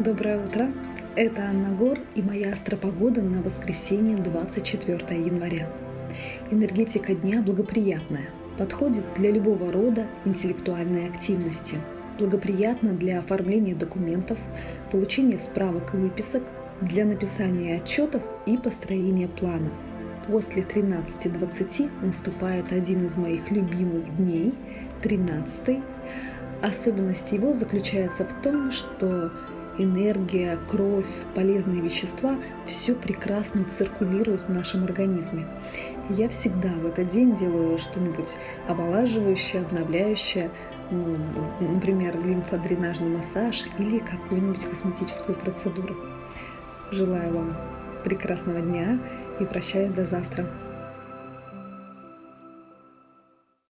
Доброе утро! Это Анна Гор и моя астропогода на воскресенье 24 января. Энергетика дня благоприятная, подходит для любого рода интеллектуальной активности, благоприятна для оформления документов, получения справок и выписок, для написания отчетов и построения планов. После 13.20 наступает один из моих любимых дней, 13 Особенность его заключается в том, что энергия, кровь, полезные вещества – все прекрасно циркулирует в нашем организме. Я всегда в этот день делаю что-нибудь омолаживающее, обновляющее, ну, например, лимфодренажный массаж или какую-нибудь косметическую процедуру. Желаю вам прекрасного дня и прощаюсь до завтра.